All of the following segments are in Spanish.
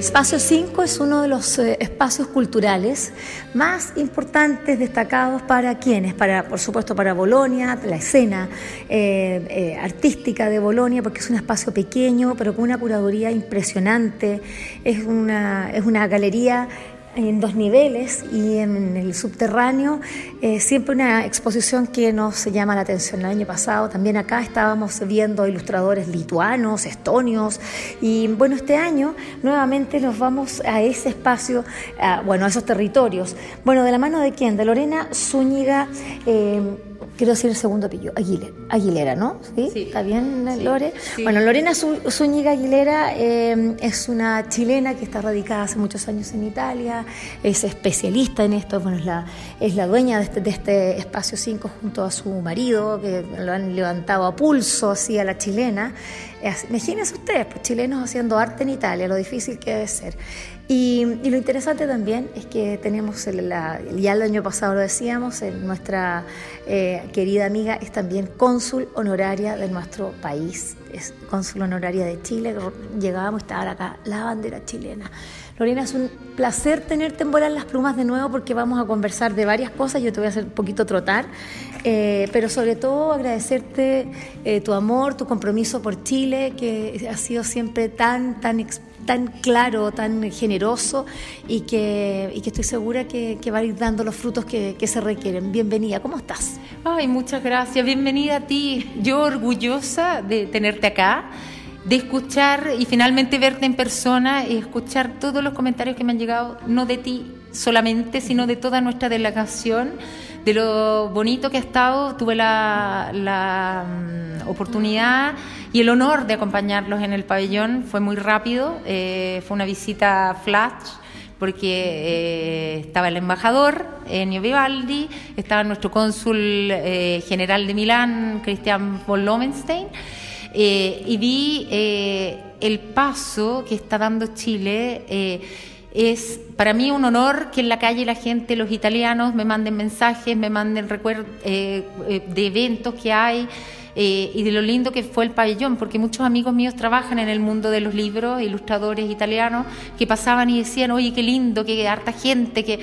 Espacio 5 es uno de los eh, espacios culturales más importantes, destacados para quienes, para, por supuesto, para Bolonia, la escena eh, eh, artística de Bolonia, porque es un espacio pequeño, pero con una curaduría impresionante. Es una, es una galería en dos niveles y en el subterráneo eh, siempre una exposición que nos llama la atención. El año pasado también acá estábamos viendo ilustradores lituanos, estonios y bueno, este año nuevamente nos vamos a ese espacio, bueno, a esos territorios. Bueno, de la mano de quién? De Lorena Zúñiga. Eh, quiero decir el segundo apellido, Aguilera, Aguilera ¿no? ¿Sí? ¿Está bien, Lore? Bueno, Lorena Zúñiga Aguilera eh, es una chilena que está radicada hace muchos años en Italia, es especialista en esto, bueno, es la, es la dueña de este, de este espacio 5 junto a su marido, que lo han levantado a pulso así a la chilena. Imagínense ustedes, pues chilenos haciendo arte en Italia, lo difícil que debe ser. Y, lo interesante también es que tenemos, ya el año pasado lo decíamos, nuestra eh, querida amiga es también cónsul honoraria de nuestro país, es cónsul honoraria de Chile, llegábamos a estar acá, la bandera chilena. Lorena, es un placer tenerte en Volar las Plumas de nuevo porque vamos a conversar de varias cosas, yo te voy a hacer un poquito trotar, eh, pero sobre todo agradecerte eh, tu amor, tu compromiso por Chile, que ha sido siempre tan, tan tan claro, tan generoso y que, y que estoy segura que, que, va a ir dando los frutos que, que, se requieren. Bienvenida, ¿cómo estás? Ay, muchas gracias, bienvenida a ti. Yo orgullosa de tenerte acá de escuchar y finalmente verte en persona y escuchar todos los comentarios que me han llegado, no de ti solamente, sino de toda nuestra delegación, de lo bonito que ha estado. Tuve la, mm, oportunidad y el honor de acompañarlos en el pabellón, fue muy rápido, eh, fue una visita flash porque eh, estaba el embajador, Ennio Vivaldi, estaba nuestro cónsul eh, general de Milán, Christian von Lomenstein, y vi el paso que está dando Chile. Eh, es para mí un honor que en la calle la gente, los italianos, me manden mensajes, me manden recuerdos de eventos que hay. y de lo lindo que fue el pabellón, porque muchos amigos míos trabajan en el mundo de los libros, ilustradores italianos, que pasaban y decían, oye, qué lindo, qué harta gente, que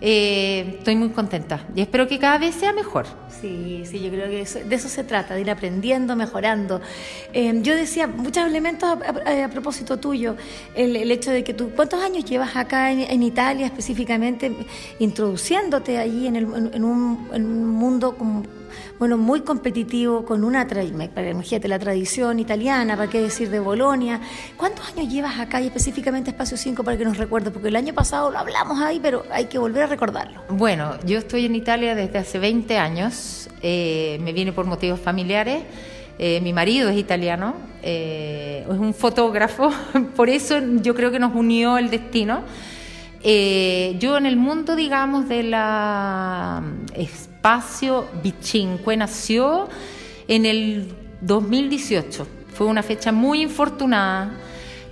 eh, estoy muy contenta y espero que cada vez sea mejor. Sí, sí, yo creo que de eso se trata, de ir aprendiendo, mejorando. Eh, yo decía muchos elementos a, propósito tuyo, el, hecho de que tú, ¿cuántos años llevas acá en, Italia específicamente introduciéndote allí en, en, un, en un mundo como bueno, muy competitivo, con una, imagínate, la tradición italiana, ¿para qué decir de Bolonia? ¿Cuántos años llevas acá y específicamente Espacio 5 para que nos recuerdes? Porque el año pasado lo hablamos ahí, pero hay que volver a recordarlo. Bueno, yo estoy en Italia desde hace 20 años, eh, me viene por motivos familiares. Eh, mi marido es italiano, eh, es un fotógrafo, por eso yo creo que nos unió el destino. yo en el mundo, digamos, de la espacio Bichinque nació en el 2018. Fue una fecha muy infortunada,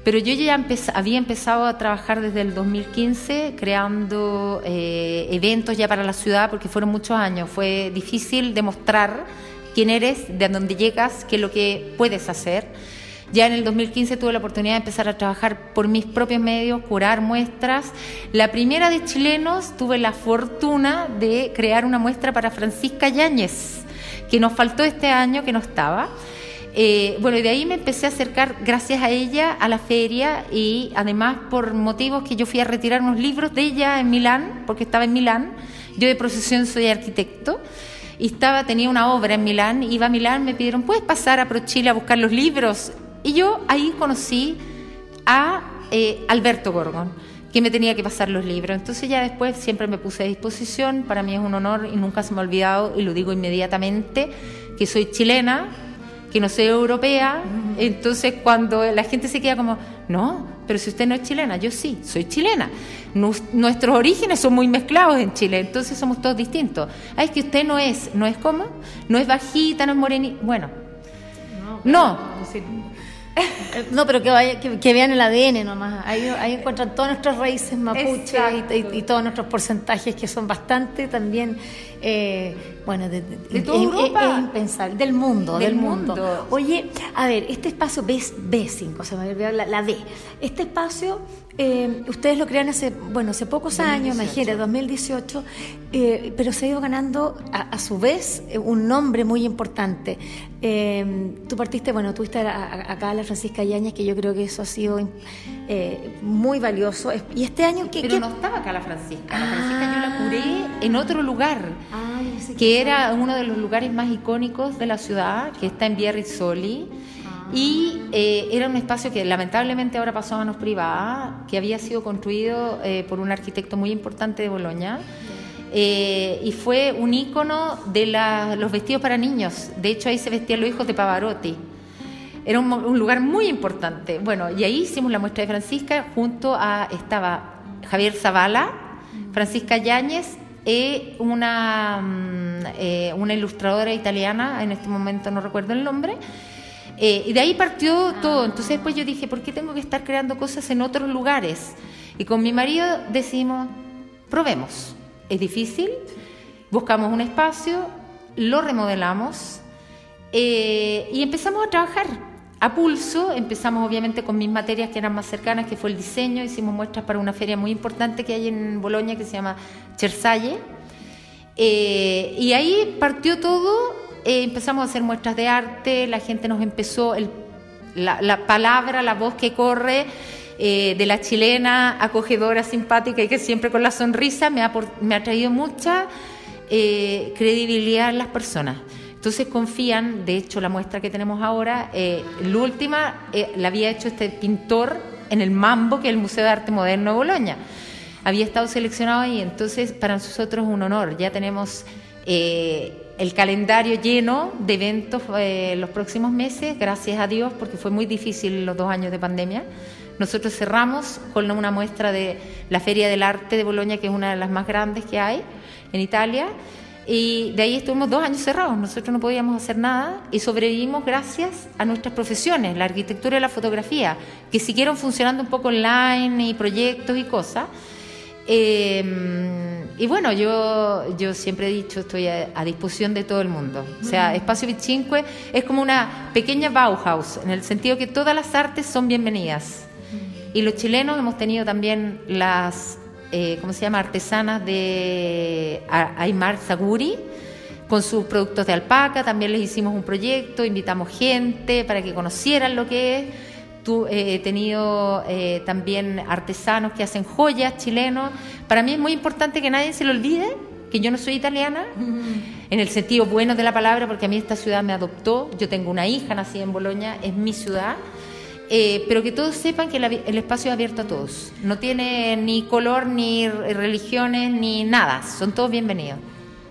pero yo ya había empezado a trabajar desde el 2015 creando eh, eventos ya para la ciudad porque fueron muchos años. Fue difícil demostrar quién eres, de dónde llegas, qué es lo que puedes hacer. Ya en el 2015 tuve la oportunidad de empezar a trabajar por mis propios medios, curar muestras. La primera de chilenos tuve la fortuna de crear una muestra para Francisca Yáñez, que nos faltó este año, que no estaba. Eh, bueno, y de ahí me empecé a acercar, gracias a ella, a la feria y además por motivos que yo fui a retirar unos libros de ella en Milán, porque estaba en Milán. Yo de profesión soy arquitecto y estaba, tenía una obra en Milán, iba a Milán, me pidieron, ¿puedes pasar a ProChile a buscar los libros? Y yo ahí conocí a eh, Alberto Gorgon, que me tenía que pasar los libros. Entonces ya después siempre me puse a disposición, para mí es un honor y nunca se me ha olvidado, y lo digo inmediatamente, que soy chilena, que no soy europea, Entonces, cuando la gente se queda como, no, pero si usted no es chilena, yo sí, soy chilena. nuestros orígenes son muy mezclados en Chile, entonces somos todos distintos. Ah, es que usted no es, ¿no es como? No es bajita, no es morenita. Bueno, no. No, pero que, vaya, que, vean el ADN nomás. Ahí, ahí encuentran todas nuestras raíces mapuches y, todos nuestros porcentajes que son bastante también, eh, bueno, de, toda Europa. impensable, del mundo, del, mundo. Oye, a ver, este espacio B, B5, se me olvidó la, la D. Este espacio eh, ustedes lo crean hace, bueno, hace pocos años, imagínate, 2018, eh, pero se ha ido ganando a, su vez eh, un nombre muy importante. tú partiste, bueno, tuviste acá a la Francisca Yañez, que yo creo que eso ha sido muy valioso. Y este año que... Pero no estaba acá la Francisca, la Francisca yo la curé en otro lugar, que, era uno de los lugares más icónicos de la ciudad, que está en Via Rizzoli y eh, era un espacio que lamentablemente ahora pasó a manos privadas, que había sido construido eh, por un arquitecto muy importante de Boloña. Eh, y fue un ícono de los vestidos para niños. De hecho, ahí se vestían los hijos de Pavarotti. Era un, lugar muy importante. Bueno, y ahí hicimos la muestra de Francisca. Junto a estaba Javier Zavala, Francisca Yáñez, y una, mm, una ilustradora italiana, en este momento no recuerdo el nombre, eh, y de ahí partió todo. Entonces después yo dije, ¿por qué tengo que estar creando cosas en otros lugares? Y con mi marido decimos, probemos. Es difícil, buscamos un espacio, lo remodelamos eh, y empezamos a trabajar. A pulso, empezamos obviamente con mis materias que eran más cercanas, que fue el diseño, hicimos muestras para una feria muy importante que hay en Bolonia que se llama Chersalle. Eh, y ahí partió todo. Eh, empezamos a hacer muestras de arte, la gente nos empezó, la, palabra, la voz que corre eh, de la chilena acogedora, simpática y que siempre con la sonrisa. Me ha, me ha traído mucha credibilidad en las personas. Entonces confían, de hecho la muestra que tenemos ahora, la última la había hecho este pintor en el Mambo, que es el Museo de Arte Moderno de Boloña. Había estado seleccionado ahí, entonces para nosotros es un honor. Ya tenemos el calendario lleno de eventos eh, los próximos meses, gracias a Dios, porque fue muy difícil los dos años de pandemia. Nosotros cerramos con una muestra de la Feria del Arte de Bolonia, que es una de las más grandes que hay en Italia, y de ahí estuvimos dos años cerrados. Nosotros no podíamos hacer nada y sobrevivimos gracias a nuestras profesiones, la arquitectura y la fotografía, que siguieron funcionando un poco online y proyectos y cosas. Eh, y bueno, yo, yo siempre he dicho, estoy a, disposición de todo el mundo. O sea, Espacio Vichinque es como una pequeña Bauhaus, en el sentido que todas las artes son bienvenidas. Y los chilenos hemos tenido también las, eh, ¿cómo se llama?, artesanas de Aymar Saguri, con sus productos de alpaca, también les hicimos un proyecto, invitamos gente para que conocieran lo que es he tenido eh, también artesanos que hacen joyas chilenos. Para mí es muy importante que nadie se lo olvide que yo no soy italiana, en el sentido bueno de la palabra, porque a mí esta ciudad me adoptó. Yo tengo una hija nacida en Boloña, es mi ciudad. Eh, pero que todos sepan que el espacio es abierto a todos. No tiene ni color, ni religiones, ni nada. Son todos bienvenidos.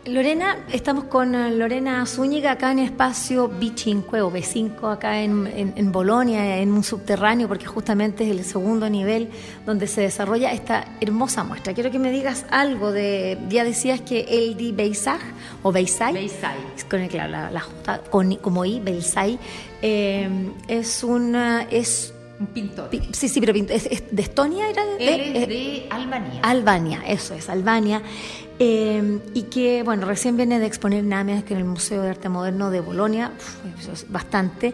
Lorena, estamos con eh, Lorena Zúñiga acá en espacio B5 o B5, acá en, en, Bolonia, en un subterráneo, porque justamente es el segundo nivel donde se desarrolla esta hermosa muestra. Quiero que me digas algo de, ya decías que el di Beisag o Beisay, Beisay. con claro, la, la J, con, como I, Beisay, eh, es una, es un pintor. Sí, sí, pero ¿es, de Estonia era? De, Él es de Albania. Albania, eso es, Albania. Eh, y que, bueno, recién viene de exponer nada que en el Museo de Arte Moderno de Bolonia, eso es bastante,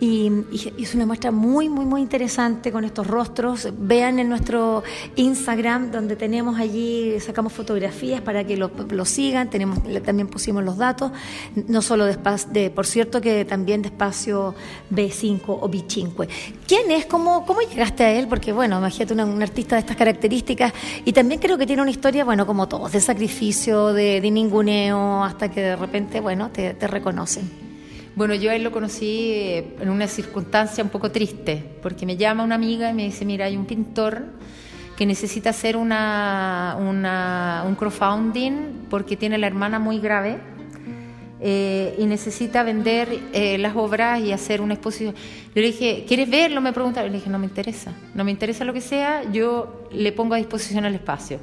y, es una muestra muy, muy, muy interesante con estos rostros. Vean en nuestro Instagram, donde tenemos allí, sacamos fotografías para que lo, sigan, tenemos, también pusimos los datos, no solo de, de, por cierto, que también de espacio B5 o B5. ¿Quién es? ¿Cómo, cómo llegaste a él? Porque, bueno, imagínate un artista de estas características, y también creo que tiene una historia, bueno, como todos, de sacrificio, de, ninguneo, hasta que de repente, bueno, te, reconocen. Bueno, yo a él lo conocí eh, en una circunstancia un poco triste, porque me llama una amiga y me dice, mira, hay un pintor que necesita hacer una, un crowdfunding porque tiene la hermana muy grave eh, y necesita vender eh, las obras y hacer una exposición. Yo le dije, ¿quieres verlo? Me preguntaron. Le dije, no me interesa, no me interesa lo que sea, yo le pongo a disposición el espacio.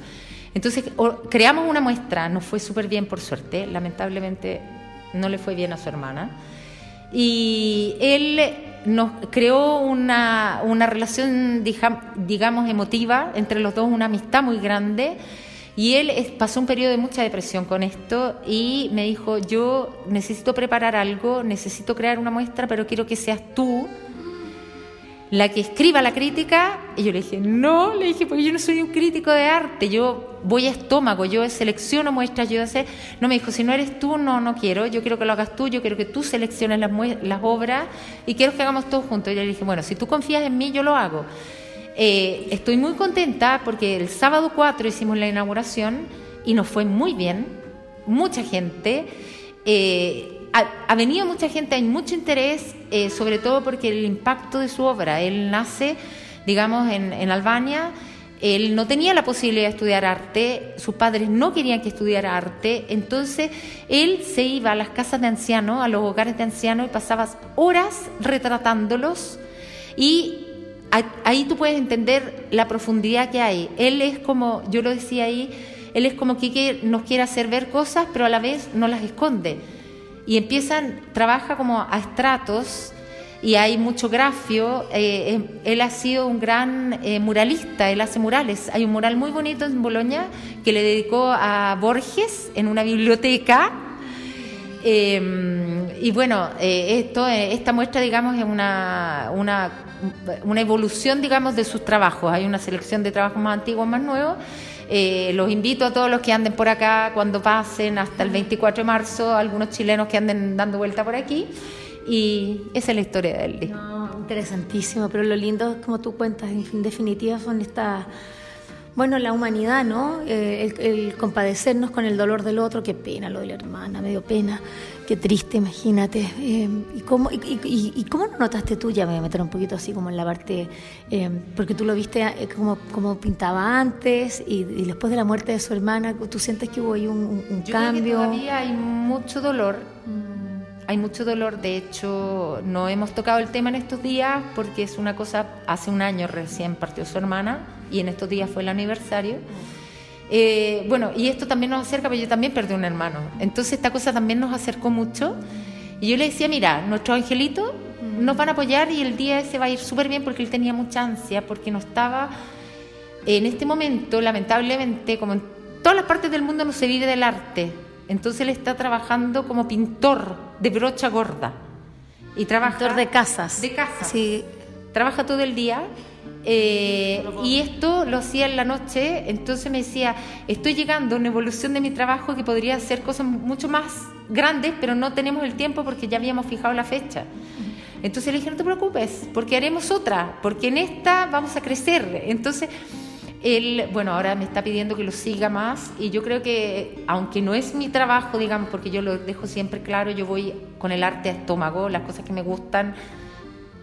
Entonces, creamos una muestra, nos fue súper bien por suerte, lamentablemente no le fue bien a su hermana. Y él nos creó una, una relación, digamos, emotiva entre los dos, una amistad muy grande y él pasó un periodo de mucha depresión con esto y me dijo, yo necesito preparar algo, necesito crear una muestra, pero quiero que seas tú la que escriba la crítica. Y yo le dije, no, le dije, porque yo no soy un crítico de arte, yo voy a estómago, yo selecciono muestras, yo sé. No me dijo, si no eres tú, no, no quiero, yo quiero que lo hagas tú, yo quiero que tú selecciones las, obras y quiero que hagamos todo juntos. Y yo le dije, bueno, si tú confías en mí, yo lo hago. Eh, estoy muy contenta porque el sábado 4 hicimos la inauguración y nos fue muy bien, mucha gente. Eh, ha, venido mucha gente, hay mucho interés, eh, sobre todo porque el impacto de su obra, él nace, digamos, en, Albania, él no tenía la posibilidad de estudiar arte, sus padres no querían que estudiara arte, entonces él se iba a las casas de ancianos, a los hogares de ancianos y pasaba horas retratándolos y ahí tú puedes entender la profundidad que hay. Él es como, yo lo decía ahí, él es como que nos quiere hacer ver cosas, pero a la vez no las esconde. Y empiezan, trabaja como a estratos y hay mucho grafio. Eh, em, él ha sido un gran eh, muralista, él hace murales. Hay un mural muy bonito en Boloña que le dedicó a Borges en una biblioteca. Em, y bueno, eh, esto, esta muestra, digamos, es una, una una evolución, digamos, de sus trabajos. Hay una selección de trabajos más antiguos, más nuevos. Eh, los invito a todos los que anden por acá cuando pasen hasta el 24 de marzo, algunos chilenos que anden dando vuelta por aquí. Y esa es la historia de él. interesantísimo, pero lo lindo, como tú cuentas, en definitiva, son estas bueno, la humanidad, ¿no? Eh, el, compadecernos con el dolor del otro, qué pena lo de la hermana, me dio pena, qué triste, imagínate. Eh, ¿y, cómo, y, cómo no notaste tú? Ya me voy a meter un poquito así como en la parte, eh, porque tú lo viste como, como pintaba antes y, después de la muerte de su hermana, ¿tú sientes que hubo ahí un, un Yo cambio? Creo que todavía hay mucho dolor. Hay mucho dolor, de hecho no hemos tocado el tema en estos días porque es una cosa, hace un año recién partió su hermana y en estos días fue el aniversario. Eh, bueno, y esto también nos acerca, porque yo también perdí un hermano. Entonces esta cosa también nos acercó mucho. Y yo le decía, mira, nuestro angelito nos van a apoyar y el día ese va a ir súper bien porque él tenía mucha ansia, porque no estaba... En este momento, lamentablemente, como en todas las partes del mundo no se vive del arte, entonces él está trabajando como pintor de brocha gorda. Y trabaja... Pintor de casas. De casas. Sí. Trabaja todo el día eh, y esto lo hacía en la noche, entonces me decía, estoy llegando a una evolución de mi trabajo que podría hacer cosas mucho más grandes, pero no tenemos el tiempo porque ya habíamos fijado la fecha. Entonces le dije, no te preocupes, porque haremos otra, porque en esta vamos a crecer. Entonces, él, bueno, ahora me está pidiendo que lo siga más y yo creo que, aunque no es mi trabajo, digamos, porque yo lo dejo siempre claro, yo voy con el arte a estómago, las cosas que me gustan,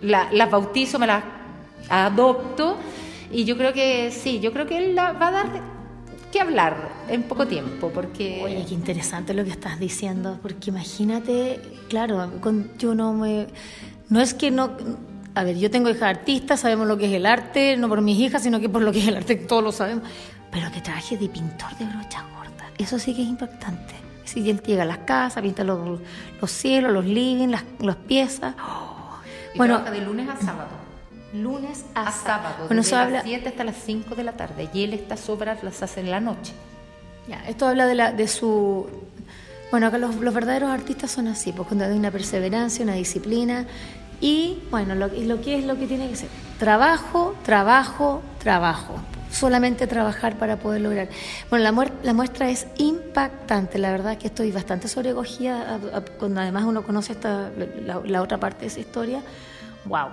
las bautizo, me las adopto y yo creo que sí, yo creo que él va a dar que hablar en poco tiempo porque oye qué interesante lo que estás diciendo porque imagínate claro yo no me no es que no a ver yo tengo hijas artistas sabemos lo que es el arte no por mis hijas sino que por lo que es el arte todos lo sabemos. Pero que trabaje de pintor de brocha gorda eso sí que es impactante. Si él llega a las casas pinta los, los cielos los living las, las piezas. Bueno de lunes a sábado. Lunes a, sábado, desde las 7 hasta las 5 de la tarde, y él estas obras las hace en la noche. Ya, esto habla de, la, de su... Bueno, acá los, verdaderos artistas son así, porque cuando hay una perseverancia, una disciplina, y bueno, lo, lo que es lo que tiene que ser. Trabajo, trabajo, trabajo. Solamente trabajar para poder lograr. Bueno, la, la muestra es impactante, la verdad que estoy bastante sobrecogida, cuando además uno conoce esta, la, otra parte de esa historia. ¡Wow!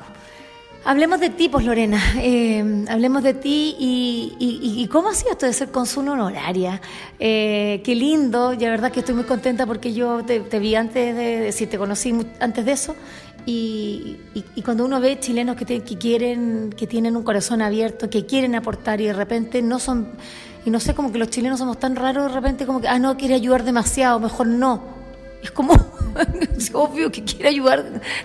Hablemos de ti, pues Lorena, eh, hablemos de ti y, cómo ha sido esto de ser consul honoraria. Eh, qué lindo, y la verdad que estoy muy contenta porque yo te, vi antes de, si te conocí antes de eso, y, cuando uno ve chilenos que, que quieren, que tienen un corazón abierto, que quieren aportar y de repente no son, y no sé, como que los chilenos somos tan raros de repente como que, ah, no, quiere ayudar demasiado, mejor no Es como, es obvio que quiere ayudar,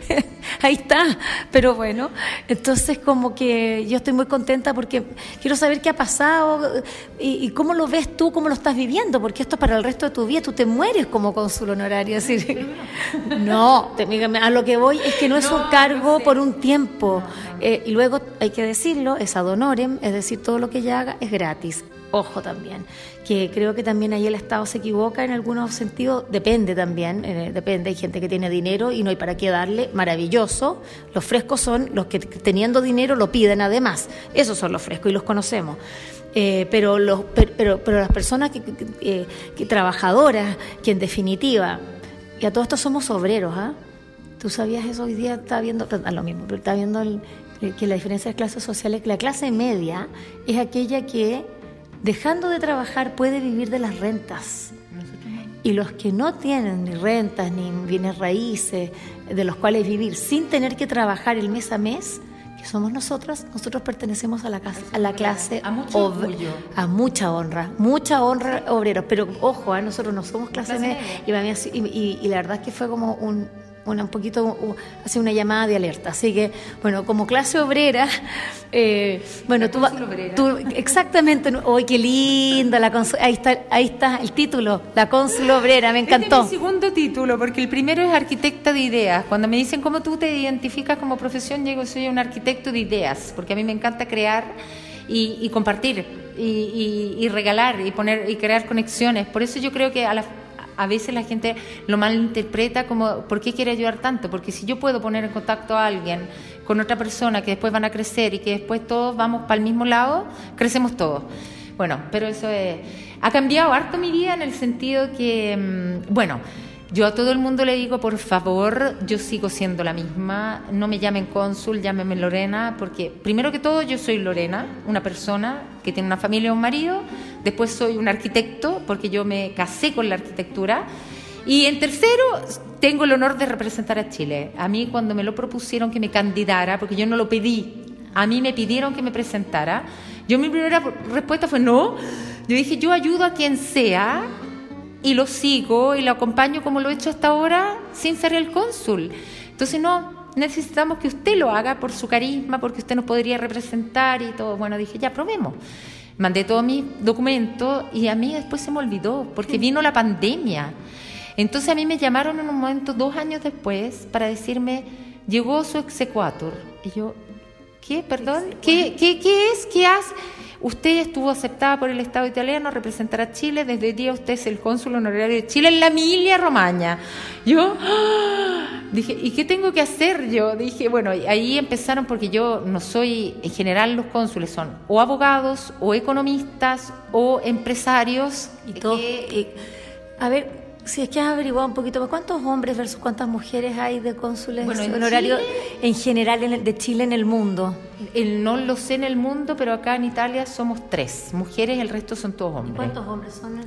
ahí está, pero bueno, entonces como que yo estoy muy contenta porque quiero saber qué ha pasado y, cómo lo ves tú, cómo lo estás viviendo, porque esto es para el resto de tu vida, tú te mueres como cónsul honorario. no, a lo que voy es que no es un cargo por un tiempo. Eh, y luego hay que decirlo, es ad honorem, es decir, todo lo que ella haga es gratis. Ojo también, que creo que también ahí el Estado se equivoca en algunos sentidos, depende también, eh, depende, hay gente que tiene dinero y no hay para qué darle, maravilloso, los frescos son los que teniendo dinero lo piden además, esos son los frescos y los conocemos. Eh, pero, los, pero, pero, las personas que, que, trabajadoras, que en definitiva, y a todos estos somos obreros, ¿ah? ¿Tú sabías eso? Hoy día está viendo, a lo mismo, pero está viendo que la diferencia de clases sociales, que la clase media es aquella que dejando de trabajar puede vivir de las rentas. Y los que no tienen ni rentas ni bienes raíces de los cuales vivir sin tener que trabajar el mes a mes, que somos nosotros, nosotros pertenecemos a la, a la clase a, a mucha honra, mucha honra obreros. Pero ojo, ¿eh? nosotros no somos clase, media. y, y la verdad es que fue como un, un poquito hace una llamada de alerta. Así que, bueno, como clase obrera, eh, bueno, tú, tú, exactamente, hoy qué linda la ahí está, ahí está el título, la cónsul obrera, me encantó. Este es mi segundo título, porque el primero es arquitecta de ideas. Cuando me dicen cómo tú te identificas como profesión, digo soy un arquitecto de ideas, porque a mí me encanta crear y, compartir y, y, regalar y poner y crear conexiones. Por eso yo creo que a la a veces la gente lo malinterpreta como, ¿por qué quiere ayudar tanto? Porque si yo puedo poner en contacto a alguien con otra persona que después van a crecer y que después todos vamos para el mismo lado, crecemos todos. Bueno, pero eso es, ha cambiado harto mi vida en el sentido que, mm, bueno, yo a todo el mundo le digo, por favor, yo sigo siendo la misma, no me llamen cónsul, llámeme Lorena, porque primero que todo yo soy Lorena, una persona que tiene una familia y un marido, después soy un arquitecto, porque yo me casé con la arquitectura, y en tercero, tengo el honor de representar a Chile. A mí cuando me lo propusieron que me candidara, porque yo no lo pedí, a mí me pidieron que me presentara, yo mi primera respuesta fue no, yo dije, yo ayudo a quien sea y lo sigo y lo acompaño como lo he hecho hasta ahora sin ser el cónsul. Entonces no, necesitamos que usted lo haga por su carisma, porque usted nos podría representar y todo. Bueno, dije, ya probemos. Mandé todos mis documentos y a mí después se me olvidó, porque vino la pandemia. Entonces a mí me llamaron en un momento, dos años después, para decirme, llegó su exequatur. Y yo, ¿qué? Perdón, ¿qué, qué, qué es? ¿Qué hace? Usted estuvo aceptada por el Estado italiano a representar a Chile. Desde hoy día usted es el cónsul honorario de Chile en la Emilia Romagna. Yo ¡ah! dije, ¿y qué tengo que hacer yo? Dije, bueno, ahí empezaron porque yo no soy, en general los cónsules son o abogados, o economistas, o empresarios. Y todo. a ver, si es que has averiguado un poquito cuántos hombres versus cuántas mujeres hay de cónsules bueno, en honorario en general de Chile en el mundo. no lo sé en el mundo, pero acá en Italia somos tres mujeres, el resto son todos hombres. ¿Cuántos hombres son?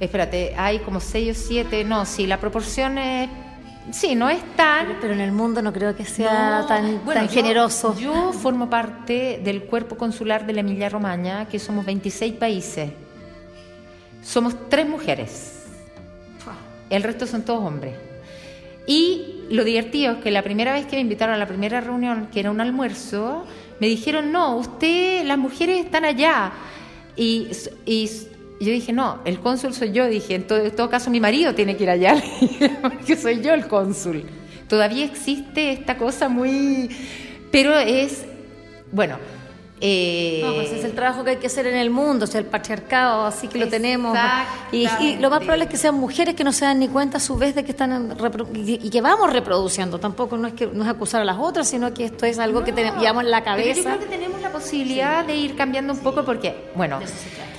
Espérate, hay como seis o siete, no, sí, la proporción es Sí, no es tan... Pero, en el mundo no creo que sea tan, tan generoso. Yo formo parte del cuerpo consular de la Emilia Romagna, que somos 26 países. Somos tres mujeres el resto son todos hombres. Y lo divertido es que la primera vez que me invitaron a la primera reunión, que era un almuerzo, me dijeron, no, usted, las mujeres están allá. Y, yo dije, no, el cónsul soy yo. Dije, en todo, en todo caso mi marido tiene que ir allá, porque soy yo el cónsul. Todavía existe esta cosa muy... Pero es, bueno, eh, no, pues es el trabajo que hay que hacer en el mundo, o sea, el patriarcado, así que lo tenemos. Y, lo más probable es que sean mujeres que no se dan ni cuenta a su vez de que están y, que vamos reproduciendo. Tampoco no es que no es acusar a las otras, sino que esto es algo que tenemos, llevamos en la cabeza. yo creo que tenemos la posibilidad de ir cambiando un poco porque, bueno,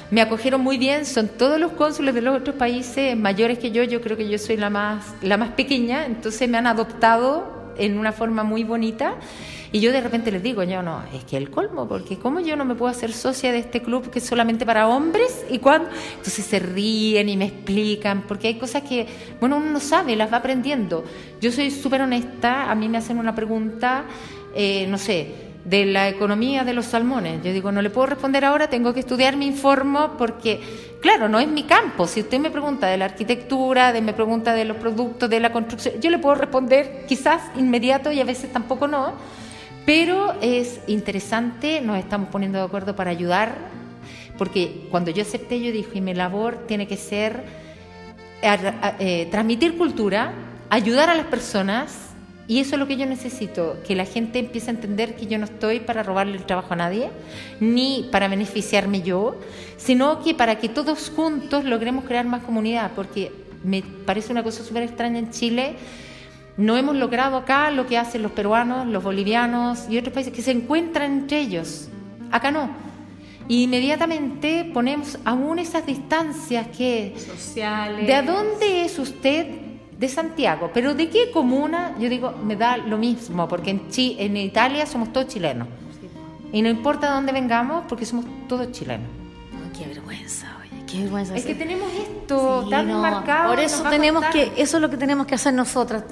me acogieron muy bien, son todos los cónsules de los otros países mayores que yo, yo creo que yo soy la más, la más pequeña, entonces me han adoptado en una forma muy bonita. Y yo de repente les digo, yo no, es que el colmo, porque ¿cómo yo no me puedo hacer socia de este club que es solamente para hombres? ¿Y cuándo? Entonces se ríen y me explican, porque hay cosas que, bueno, uno no sabe, las va aprendiendo. Yo soy súper honesta, a mí me hacen una pregunta, eh, no sé, de la economía de los salmones. Yo digo, no le puedo responder ahora, tengo que estudiar, me informo, porque claro, no es mi campo. Si usted me pregunta de la arquitectura, de me pregunta de los productos, de la construcción, yo le puedo responder quizás inmediato y a veces tampoco no. Pero es interesante, nos estamos poniendo de acuerdo para ayudar, porque cuando yo acepté, yo dije, y mi labor tiene que ser eh, transmitir cultura, ayudar a las personas y eso es lo que yo necesito, que la gente empiece a entender que yo no estoy para robarle el trabajo a nadie, ni para beneficiarme yo, sino que para que todos juntos logremos crear más comunidad, porque me parece una cosa súper extraña en Chile. No hemos logrado acá lo que hacen los peruanos, los bolivianos y otros países que se encuentran entre ellos. Acá no. inmediatamente ponemos aún esas distancias que... Sociales. ¿De dónde es usted? de Santiago, pero ¿de qué comuna? Yo digo, me da lo mismo, porque en, en Italia somos todos chilenos. Y no importa dónde vengamos, porque somos todos chilenos. qué vergüenza, qué vergüenza. Es que tenemos esto tan marcado. Por eso tenemos que, eso es lo que tenemos que hacer nosotras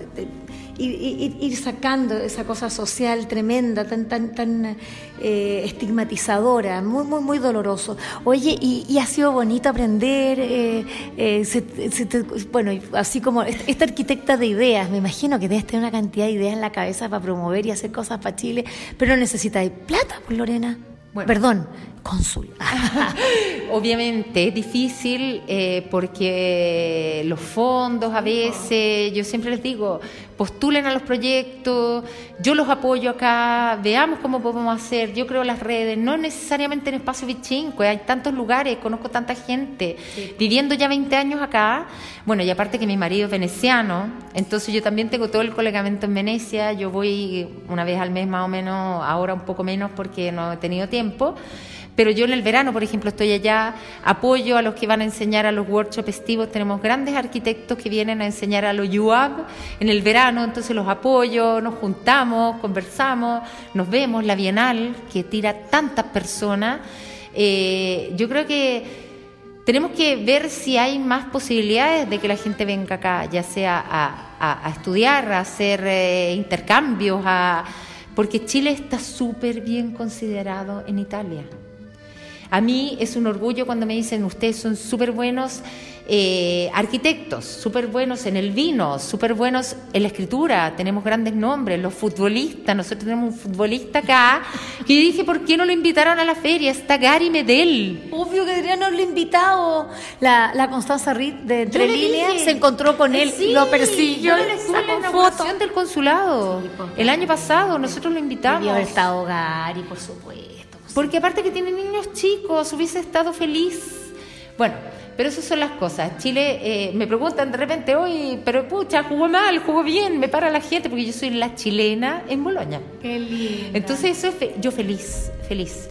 ir, ir, sacando esa cosa social tremenda, tan, tan, tan eh, estigmatizadora, muy, muy, muy doloroso. Oye, y, ha sido bonito aprender, eh, eh, bueno, así como esta arquitecta de ideas, me imagino que debes tener una cantidad de ideas en la cabeza para promover y hacer cosas para Chile, pero necesitáis plata, pues Perdón, cónsul. Obviamente es difícil eh, porque los fondos a veces, yo siempre les digo, postulen a los proyectos, yo los apoyo acá, veamos cómo podemos hacer, yo creo las redes, no necesariamente en Espacio Vichinco, hay tantos lugares, conozco tanta gente, viviendo ya 20 años acá, bueno, y aparte que mi marido es veneciano, entonces yo también tengo todo el colegamento en Venecia, yo voy una vez al mes más o menos, ahora un poco menos porque no he tenido tiempo, pero yo en el verano, por ejemplo, estoy allá, apoyo a los que van a enseñar a los workshops estivos. Tenemos grandes arquitectos que vienen a enseñar a los UAB en el verano, entonces los apoyo, nos juntamos, conversamos, nos vemos, la Bienal, que tira tantas personas. Eh, yo creo que tenemos que ver si hay más posibilidades de que la gente venga acá, ya sea a, estudiar, a hacer eh, intercambios, a, porque Chile está súper bien considerado en Italia. A mí es un orgullo cuando me dicen, ustedes son súper buenos eh, arquitectos, súper buenos en el vino, súper buenos en la escritura, tenemos grandes nombres, los futbolistas, nosotros tenemos un futbolista acá, que yo dije, ¿por qué no lo invitaron a la feria? Está Gary Medel. Obvio que deberían haberlo invitado. La, la Constanza Reed de Entre Líneas se encontró con él, y lo persiguió. La inauguración del consulado, el año pasado, nosotros lo invitamos. Debió haber estado Gary, por supuesto. Porque aparte que tiene niños chicos, hubiese estado feliz. Bueno, pero esas son las cosas. Chile, eh, me preguntan de repente, hoy, pero pucha, jugó mal, jugó bien, me para la gente, porque yo soy la chilena en Boloña. Qué lindo. Entonces, eso es yo feliz, feliz.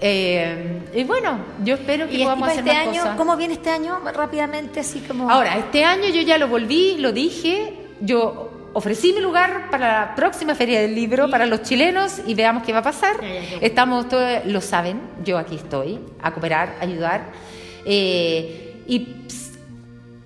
Eh, y bueno, yo espero que podamos hacer este año, ¿Cómo viene este año? Rápidamente, así como. Ahora, este año yo ya lo volví, lo dije, yo ofrecí mi lugar para la próxima feria del libro para los chilenos y veamos qué va a pasar. Estamos todos, lo saben, yo aquí estoy a cooperar, a ayudar eh, y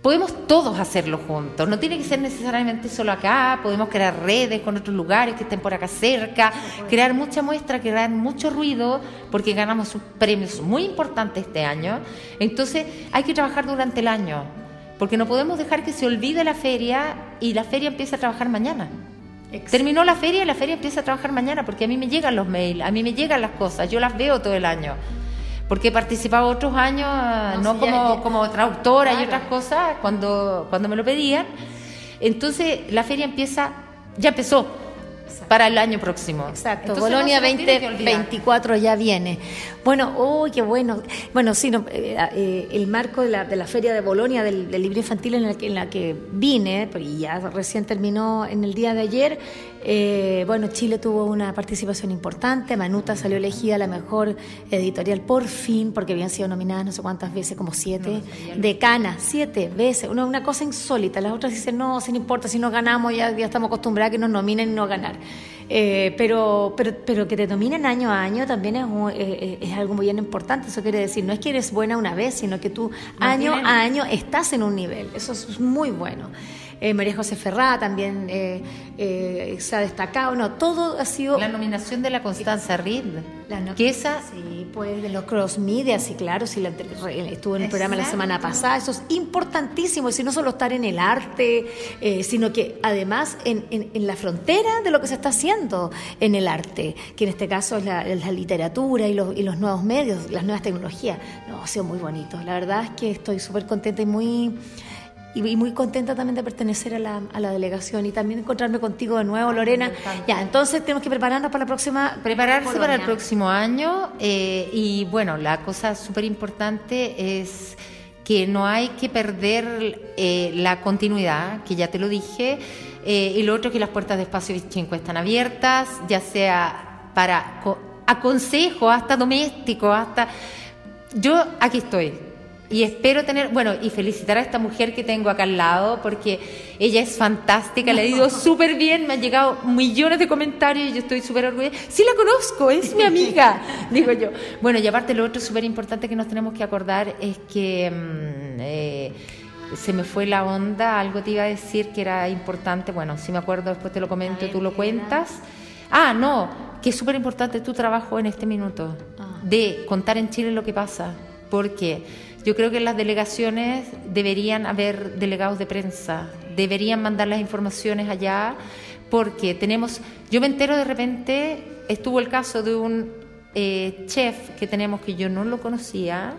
podemos todos hacerlo juntos. No tiene que ser necesariamente solo acá. Podemos crear redes con otros lugares que estén por acá cerca, crear mucha muestra, crear mucho ruido, porque ganamos premios muy importantes este año. Entonces hay que trabajar durante el año porque no podemos dejar que se olvide la feria y la feria empiece a trabajar mañana. Terminó la feria y la feria empieza a trabajar mañana, porque a mí me llegan los mails, a mí me llegan las cosas, yo las veo todo el año. Porque he participado otros años, no, como, como traductora y otras cosas, cuando, cuando me lo pedían. Entonces la feria empieza, ya empezó, para el año próximo. Exacto, Bolonia 2024 ya viene. Bueno, uy, qué bueno. Bueno, sí, eh, eh, el marco de la, de la, Feria de Bolonia del, libro infantil en la, que, en la que vine, y ya recién terminó en el día de ayer, eh, bueno, Chile tuvo una participación importante, Manuta salió elegida la mejor editorial por fin, porque habían sido nominadas no sé cuántas veces, como siete, de Cana, siete veces, una, una cosa insólita, las otras dicen, no, si no importa, si no ganamos, ya, ya estamos acostumbrados a que nos nominen y no ganar. Eh, pero, pero, pero que te dominen año a año también es, eh, eh, es, algo muy bien importante. Eso quiere decir, no es que eres buena una vez, sino que tú año a año estás en un nivel. Eso es muy bueno. Eh, María José Ferrá también eh, eh, se ha destacado. No, todo ha sido. La nominación de la Constanza Reed. La que esa. Sí, pues de los cross media, sí, claro, sí, estuvo en el programa la semana pasada. Eso es importantísimo, y no solo estar en el arte, sino que además en, en, la frontera de lo que se está haciendo en el arte, que en este caso es la, la literatura y los, y los nuevos medios, las nuevas tecnologías. No, ha sido muy bonito. La verdad es que estoy súper contenta y muy y, muy contenta también de pertenecer a la, a la, delegación y también encontrarme contigo de nuevo, Lorena. Ya, entonces tenemos que prepararnos para la próxima. Prepararse para el próximo año eh, y bueno, la cosa súper importante es que no hay que perder eh, la continuidad, que ya te lo dije, eh, y lo otro que las puertas de Espacio Vichinco están abiertas, ya sea para aconsejo, hasta doméstico, hasta... Yo aquí estoy, y espero tener, bueno, y felicitar a esta mujer que tengo acá al lado, porque ella es fantástica, le ha ido súper bien, me han llegado millones de comentarios y yo estoy súper orgullosa. Sí la conozco, es mi amiga, digo yo. Bueno, y aparte lo otro súper importante que nos tenemos que acordar es que... Mm, eh, se me fue la onda, algo te iba a decir que era importante, bueno, si me acuerdo después te lo comento, tú lo cuentas. Ah, no, que es súper importante tu trabajo en este minuto, ah. de contar en Chile lo que pasa, porque yo creo que en las delegaciones deberían haber delegados de prensa, deberían mandar las informaciones allá, porque tenemos, yo me entero de repente, estuvo el caso de un eh, chef que tenemos que yo no lo conocía,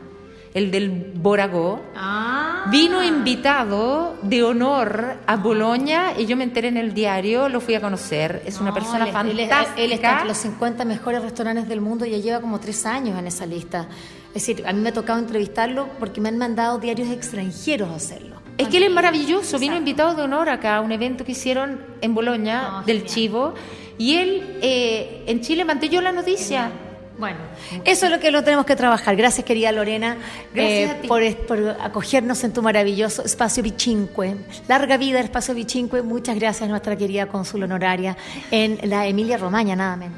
el del Boragó, ah. vino invitado de honor a Boloña y yo me enteré en el diario, lo fui a conocer. Es una persona fantástica. Él, está entre los 50 mejores restaurantes del mundo y ya lleva como tres años en esa lista. Es decir, a mí me ha tocado entrevistarlo porque me han mandado diarios extranjeros a hacerlo. Es que él es maravilloso, vino invitado de honor acá a un evento que hicieron en Boloña del Chivo y él eh, en Chile mantenió la noticia. Bueno, eso es lo que lo tenemos que trabajar. Gracias, querida Lorena, eh, Por, por, acogernos en tu maravilloso espacio Bichinque. Larga vida espacio Bichinque. Muchas gracias, nuestra querida cónsul honoraria en la Emilia Romaña, nada menos.